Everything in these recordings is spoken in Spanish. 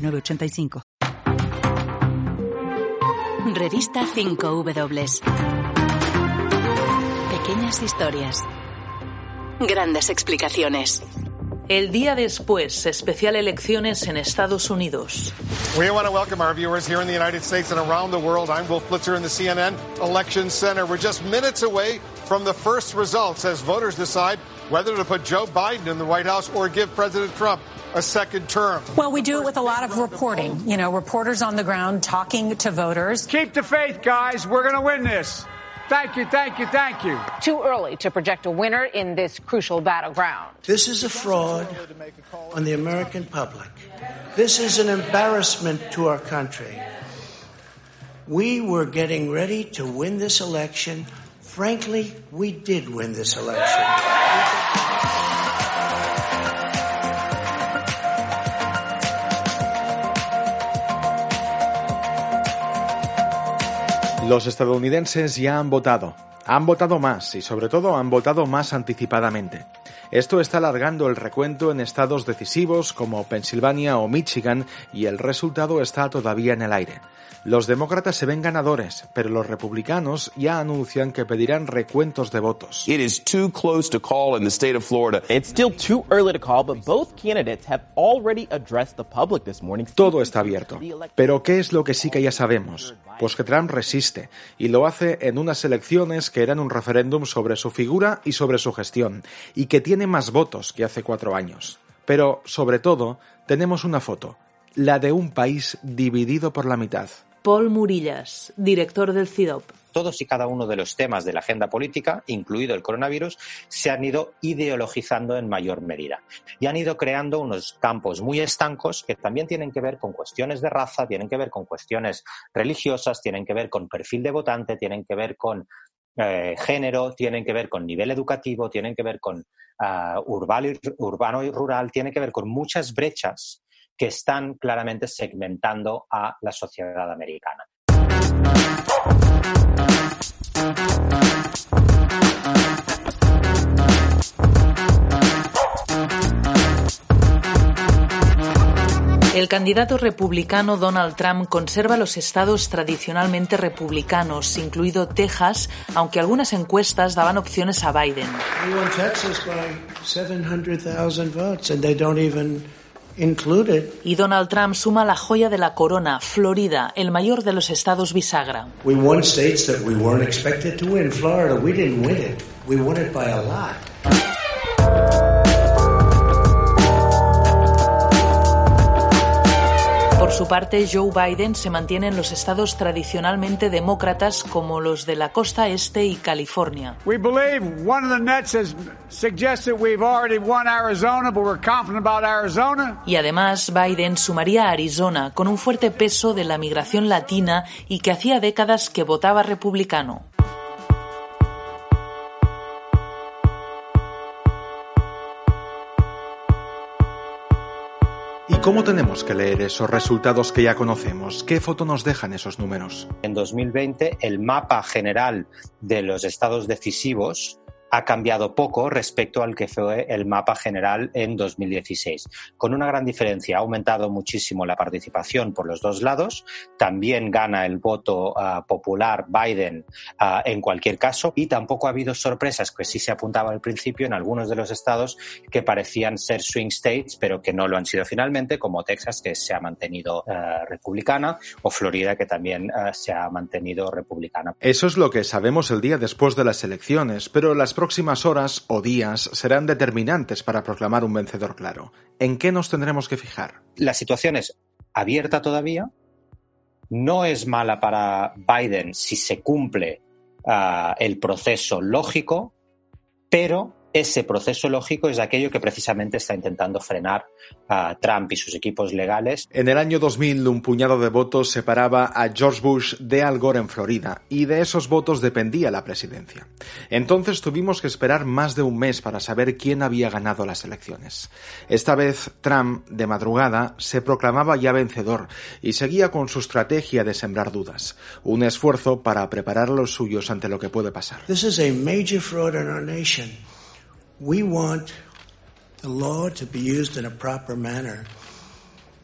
906985. Revista 5W. Pequeñas historias. Grandes explicaciones. El día después, especial elecciones en Estados Unidos. We want to welcome our viewers here in the United States and around the world. I'm Wolf Blitzer in the CNN Election Center. We're just minutes away from the first results as voters decide whether to put Joe Biden in the White House or give President Trump a second term. Well, we do it with a lot of reporting. You know, reporters on the ground talking to voters. Keep the faith, guys. We're going to win this. Thank you, thank you, thank you. Too early to project a winner in this crucial battleground. This is a fraud on the American public. This is an embarrassment to our country. We were getting ready to win this election. Frankly, we did win this election. Los estadounidenses ya han votado. Han votado más y sobre todo han votado más anticipadamente. Esto está alargando el recuento en estados decisivos como Pensilvania o Michigan y el resultado está todavía en el aire. Los demócratas se ven ganadores, pero los republicanos ya anuncian que pedirán recuentos de votos. It is too close to call in the state of Florida. It's still too early to call, but both candidates have already addressed the public this morning. Todo está abierto. Pero ¿qué es lo que sí que ya sabemos? Pues que Trump resiste y lo hace en unas elecciones que eran un referéndum sobre su figura y sobre su gestión, y que tiene más votos que hace cuatro años. Pero, sobre todo, tenemos una foto, la de un país dividido por la mitad. Paul Murillas, director del CIDOP. Todos y cada uno de los temas de la agenda política, incluido el coronavirus, se han ido ideologizando en mayor medida y han ido creando unos campos muy estancos que también tienen que ver con cuestiones de raza, tienen que ver con cuestiones religiosas, tienen que ver con perfil de votante, tienen que ver con eh, género, tienen que ver con nivel educativo, tienen que ver con uh, urbano, y, urbano y rural, tienen que ver con muchas brechas que están claramente segmentando a la sociedad americana. El candidato republicano Donald Trump conserva los estados tradicionalmente republicanos, incluido Texas, aunque algunas encuestas daban opciones a Biden. Y Donald Trump suma la joya de la corona, Florida, el mayor de los estados bisagra. We Por su parte, Joe Biden se mantiene en los estados tradicionalmente demócratas como los de la costa este y California. We believe one of the nets has suggested we've already won Arizona, but we're confident about Arizona. Y además, Biden sumaría a Arizona con un fuerte peso de la migración latina y que hacía décadas que votaba republicano. Cómo tenemos que leer esos resultados que ya conocemos? ¿Qué foto nos dejan esos números? En 2020, el mapa general de los estados decisivos ha cambiado poco respecto al que fue el mapa general en 2016. Con una gran diferencia, ha aumentado muchísimo la participación por los dos lados, también gana el voto uh, popular Biden uh, en cualquier caso y tampoco ha habido sorpresas que sí se apuntaba al principio en algunos de los estados que parecían ser swing states pero que no lo han sido finalmente, como Texas que se ha mantenido uh, republicana o Florida que también se ha mantenido republicana. Eso es lo que sabemos el día después de las elecciones, pero las próximas horas o días serán determinantes para proclamar un vencedor claro. ¿En qué nos tendremos que fijar? La situación es abierta todavía. No es mala para Biden si se cumple uh, el proceso lógico, pero ese proceso lógico es aquello que precisamente está intentando frenar a Trump y sus equipos legales. En el año 2000, un puñado de votos separaba a George Bush de Al Gore en Florida y de esos votos dependía la presidencia. Entonces tuvimos que esperar más de un mes para saber quién había ganado las elecciones. Esta vez, Trump, de madrugada, se proclamaba ya vencedor y seguía con su estrategia de sembrar dudas, un esfuerzo para preparar a los suyos ante lo que puede pasar. This is a major fraud in our nation. We want the law to be used in a proper manner.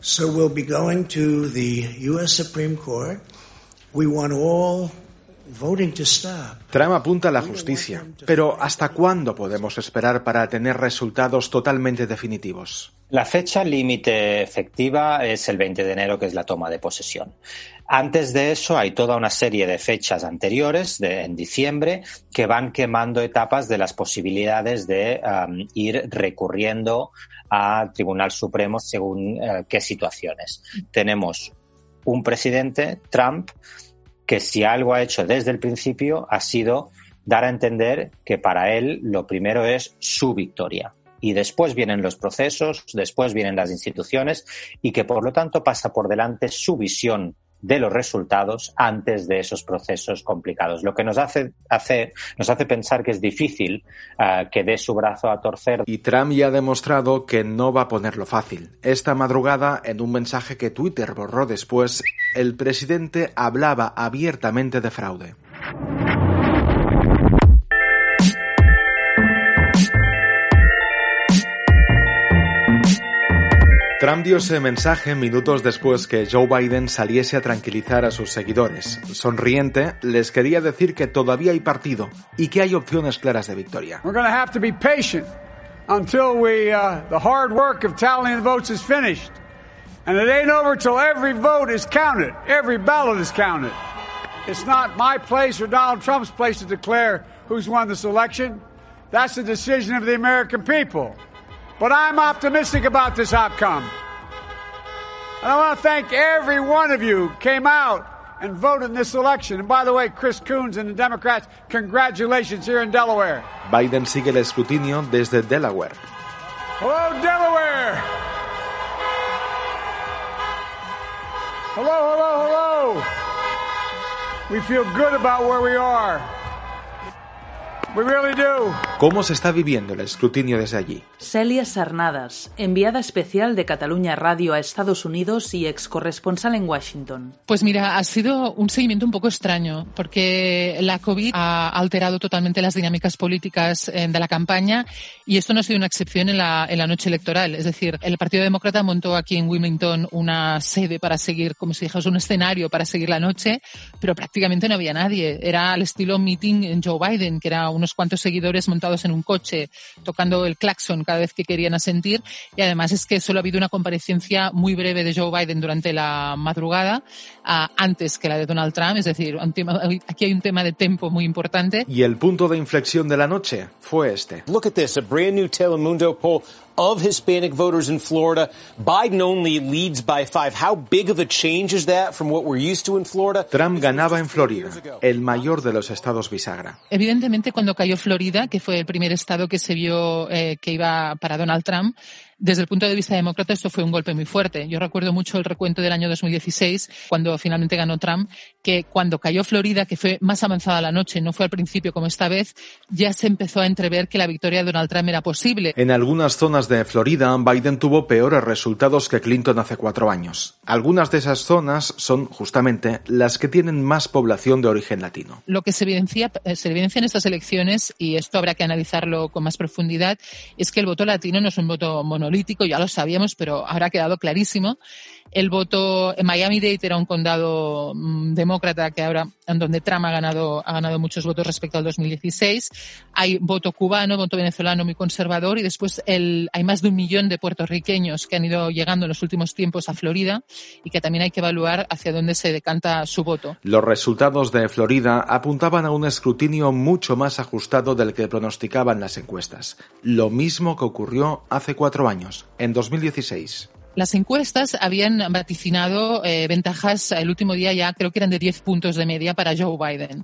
So we'll be going to the U.S. Supreme Court. We want all voting to stop. Trump apunta a la justicia, pero ¿hasta cuándo podemos esperar para tener resultados totalmente definitivos? La fecha límite efectiva es el 20 de enero, que es la toma de posesión. Antes de eso hay toda una serie de fechas anteriores, de, en diciembre, que van quemando etapas de las posibilidades de ir recurriendo al Tribunal Supremo según uh, qué situaciones. Tenemos un presidente, Trump, que si algo ha hecho desde el principio ha sido dar a entender que para él lo primero es su victoria y después vienen los procesos, después vienen las instituciones y que por lo tanto pasa por delante su visión de los resultados antes de esos procesos complicados. Lo que nos hace, hace, nos hace pensar que es difícil uh, que dé su brazo a torcer. Y Trump ya ha demostrado que no va a ponerlo fácil. Esta madrugada, en un mensaje que Twitter borró después, el presidente hablaba abiertamente de fraude. Trump dio ese mensaje minutos después que Joe Biden saliese a tranquilizar a sus seguidores. Sonriente, les quería decir que todavía hay partido y que hay opciones claras de victoria. We're going to have to be patient until we, uh, the hard work of tallying the votes is finished. And it ain't over till every vote is counted, every ballot is counted. It's not my place or Donald Trump's place to declare who's won this election. That's the decision of the American people. But I'm optimistic about this outcome. And I want to thank every one of you who came out and voted in this election. And by the way, Chris Coons and the Democrats, congratulations here in Delaware. Biden sigue el escrutinio desde Delaware. Hello, Delaware. Hello, hello, hello. We feel good about where we are. We really do. ¿Cómo se está viviendo el escrutinio desde allí? Celia Sarnadas, enviada especial de Cataluña Radio a Estados Unidos y ex corresponsal en Washington. Pues mira, ha sido un seguimiento un poco extraño, porque la COVID ha alterado totalmente las dinámicas políticas eh, de la campaña y esto no ha sido una excepción en la, en la noche electoral. Es decir, el Partido Demócrata montó aquí en Wilmington una sede para seguir, como si dijese, un escenario para seguir la noche, pero prácticamente no había nadie. Era al estilo meeting en Joe Biden, que era unos cuantos seguidores montados en un coche, tocando el claxon cada vez que querían asentir. Y además es que solo ha habido una comparecencia muy breve de Joe Biden durante la madrugada, uh, antes que la de Donald Trump. Es decir, un tema, aquí hay un tema de tiempo muy importante. Y el punto de inflexión de la noche fue este. Look at this, a brand new Telemundo poll of Hispanic voters in Florida. Biden only leads by five. How big of a change is that from what we're used to in Florida? Trump ganaba en Florida, el mayor de los estados bisagra. Evidentemente, cuando cayó Florida, que fue el primer estado que se vio eh, que iba para Donald Trump, desde el punto de vista demócrata esto fue un golpe muy fuerte. Yo recuerdo mucho el recuento del año 2016, cuando finalmente ganó Trump, que cuando cayó Florida, que fue más avanzada la noche, no fue al principio como esta vez, ya se empezó a entrever que la victoria de Donald Trump era posible. En algunas zonas de Florida, Biden tuvo peores resultados que Clinton hace cuatro años. Algunas de esas zonas son justamente las que tienen más población de origen latino. Lo que se evidencia, se evidencia en estas elecciones, y esto habrá que analizarlo con más profundidad, es que el voto latino no es un voto monolítico, ya lo sabíamos, pero ahora ha quedado clarísimo. El voto en Miami-Dade era un condado mmm, demócrata que ahora, en donde Trump ha ganado, ha ganado muchos votos respecto al 2016. Hay voto cubano, voto venezolano muy conservador y después el, hay más de un millón de puertorriqueños que han ido llegando en los últimos tiempos a Florida y que también hay que evaluar hacia dónde se decanta su voto. Los resultados de Florida apuntaban a un escrutinio mucho más ajustado del que pronosticaban las encuestas. Lo mismo que ocurrió hace cuatro años, en 2016. Las encuestas habían vaticinado eh, ventajas el último día ya, creo que eran de 10 puntos de media para Joe Biden.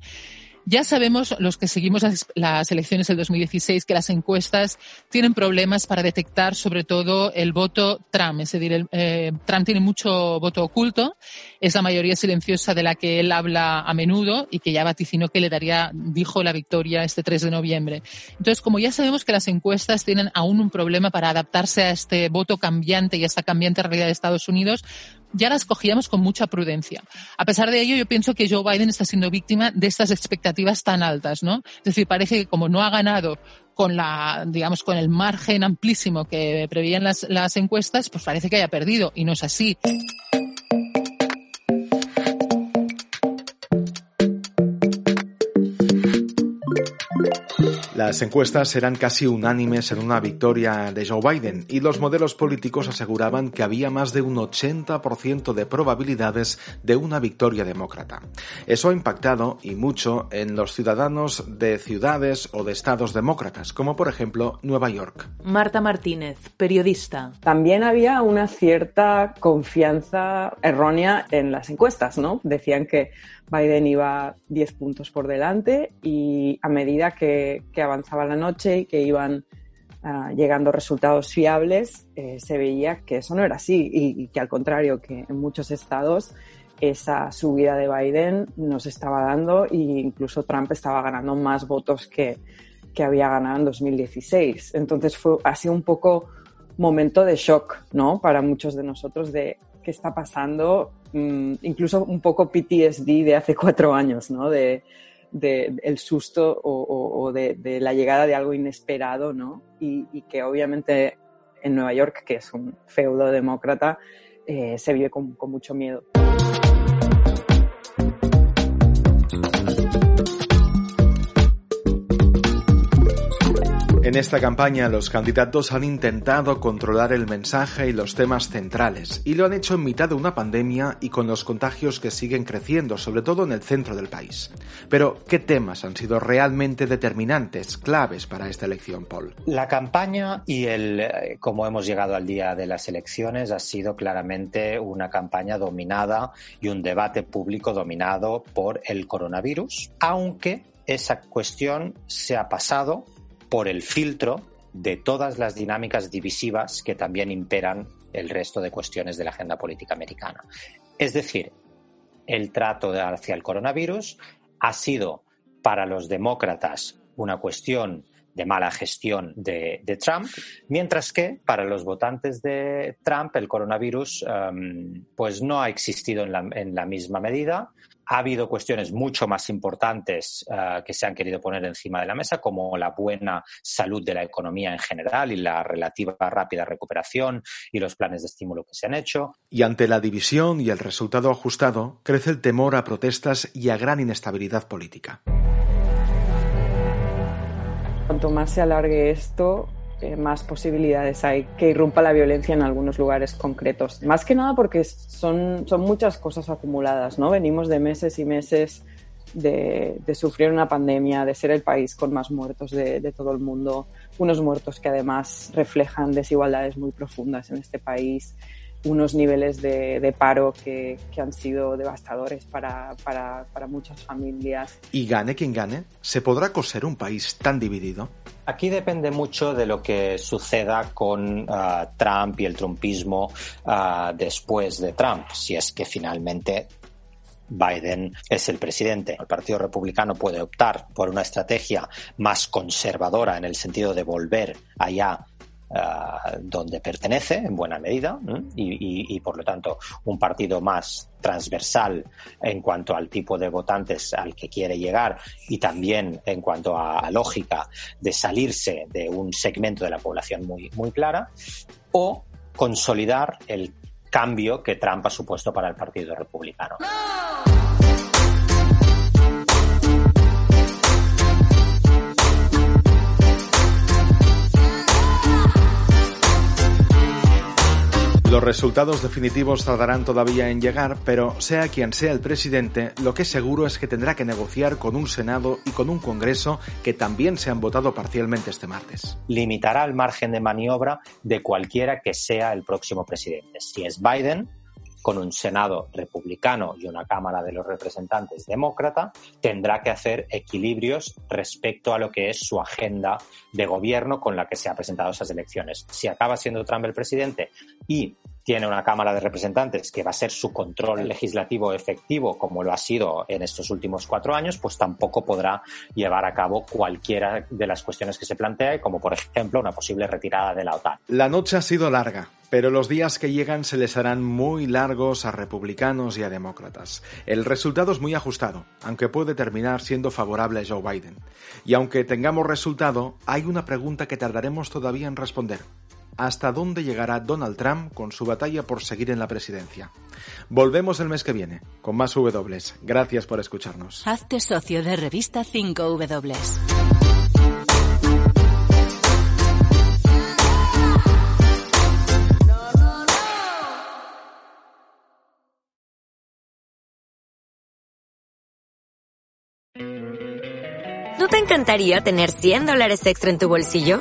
Ya sabemos, los que seguimos las, elecciones del 2016, que las encuestas tienen problemas para detectar sobre todo el voto Trump. Es decir, eh, Trump tiene mucho voto oculto, es la mayoría silenciosa de la que él habla a menudo y que ya vaticinó que le daría, dijo la victoria este 3 de noviembre. Entonces, como ya sabemos que las encuestas tienen aún un problema para adaptarse a este voto cambiante y a esta cambiante realidad de Estados Unidos, ya las cogíamos con mucha prudencia. A pesar de ello, yo pienso que Joe Biden está siendo víctima de estas expectativas tan altas, ¿no? Es decir, parece que como no ha ganado con la, digamos, con el margen amplísimo que preveían las, las encuestas, pues parece que haya perdido y no es así. Las encuestas eran casi unánimes en una victoria de Joe Biden y los modelos políticos aseguraban que había más de un 80% de probabilidades de una victoria demócrata. Eso ha impactado y mucho en los ciudadanos de ciudades o de estados demócratas, como por ejemplo Nueva York. Marta Martínez, periodista. También había una cierta confianza errónea en las encuestas, ¿no? Decían que Biden iba 10 puntos por delante y a medida que, avanzaba la noche y que iban ah, llegando resultados fiables, eh, se veía que eso no era así y, que al contrario, que en muchos estados esa subida de Biden nos estaba dando e incluso Trump estaba ganando más votos que, que había ganado en 2016. Entonces fue, sido un poco momento de shock, ¿no? Para muchos de nosotros de qué está pasando, mm, incluso un poco PTSD de hace cuatro años, ¿no? De, el susto o, de, la llegada de algo inesperado, ¿no? Y, que obviamente en Nueva York, que es un feudo demócrata, eh, se vive con mucho miedo. En esta campaña los candidatos han intentado controlar el mensaje y los temas centrales, y lo han hecho en mitad de una pandemia y con los contagios que siguen creciendo, sobre todo en el centro del país. Pero, ¿qué temas han sido realmente determinantes, claves para esta elección, Paul? La campaña y el, eh, como hemos llegado al día de las elecciones, ha sido claramente una campaña dominada y un debate público dominado por el coronavirus, aunque esa cuestión se ha pasado por el filtro de todas las dinámicas divisivas que también imperan el resto de cuestiones de la agenda política americana. Es decir, el trato hacia el coronavirus ha sido para los demócratas una cuestión de mala gestión de, Trump, mientras que para los votantes de Trump el coronavirus em, pues no ha existido en la, en la misma medida ha habido cuestiones mucho más importantes eh, que se han querido poner encima de la mesa, como la buena salud de la economía en general y la relativa rápida recuperación y los planes de estímulo que se han hecho. Y ante la división y el resultado ajustado, crece el temor a protestas y a gran inestabilidad política. Cuanto más se alargue esto, más posibilidades hay que irrumpa la violencia en algunos lugares concretos. Más que nada porque son, son muchas cosas acumuladas, ¿no? Venimos de meses y meses de, sufrir una pandemia, de ser el país con más muertos de, de, todo el mundo, unos muertos que además reflejan desigualdades muy profundas en este país, unos niveles de, paro que, han sido devastadores para, muchas familias. Y gane quien gane, ¿se podrá coser un país tan dividido? Aquí depende mucho de lo que suceda con uh, Trump y el trumpismo uh, después de Trump, si es que finalmente Biden es el presidente. El Partido Republicano puede optar por una estrategia más conservadora en el sentido de volver allá donde pertenece en buena medida y, por lo tanto un partido más transversal en cuanto al tipo de votantes al que quiere llegar y también en cuanto a, lógica de salirse de un segmento de la población muy, muy clara o consolidar el cambio que Trump ha supuesto para el Partido Republicano. Los resultados definitivos tardarán todavía en llegar, pero sea quien sea el presidente, lo que es seguro es que tendrá que negociar con un Senado y con un Congreso que también se han votado parcialmente este martes. Limitará el margen de maniobra de cualquiera que sea el próximo presidente. Si es Biden, con un Senado republicano y una Cámara de los Representantes demócrata, tendrá que hacer equilibrios respecto a lo que es su agenda de gobierno con la que se ha presentado esas elecciones. Si acaba siendo Trump el presidente y tiene una Cámara de Representantes que va a ser su control legislativo efectivo, como lo ha sido en estos últimos cuatro años, pues tampoco podrá llevar a cabo cualquiera de las cuestiones que se plantea, como por ejemplo una posible retirada de la OTAN. La noche ha sido larga, pero los días que llegan se les harán muy largos a republicanos y a demócratas. El resultado es muy ajustado, aunque puede terminar siendo favorable a Joe Biden. Y aunque tengamos resultado, hay una pregunta que tardaremos todavía en responder hasta dónde llegará Donald Trump con su batalla por seguir en la presidencia. Volvemos el mes que viene con más W. Gracias por escucharnos. Hazte socio de revista 5W. ¿No te encantaría tener 100 dólares extra en tu bolsillo?